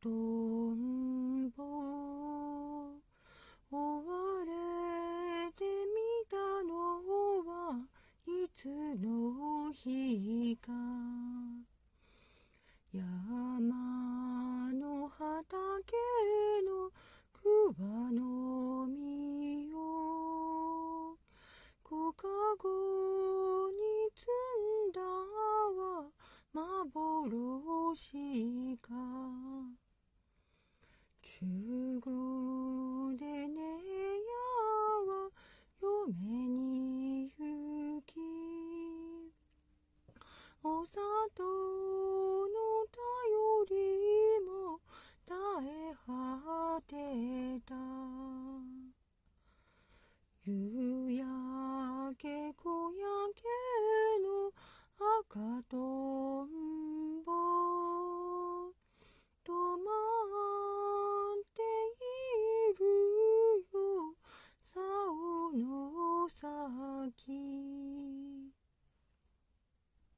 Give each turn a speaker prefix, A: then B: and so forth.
A: とんぼ。追われてみたのはいつの日か。山の畑の桑の実を。五かごに積んだは幻か。中国でねやは嫁に行きお砂糖の頼りも耐え果てた。夕焼け小焼けの赤と先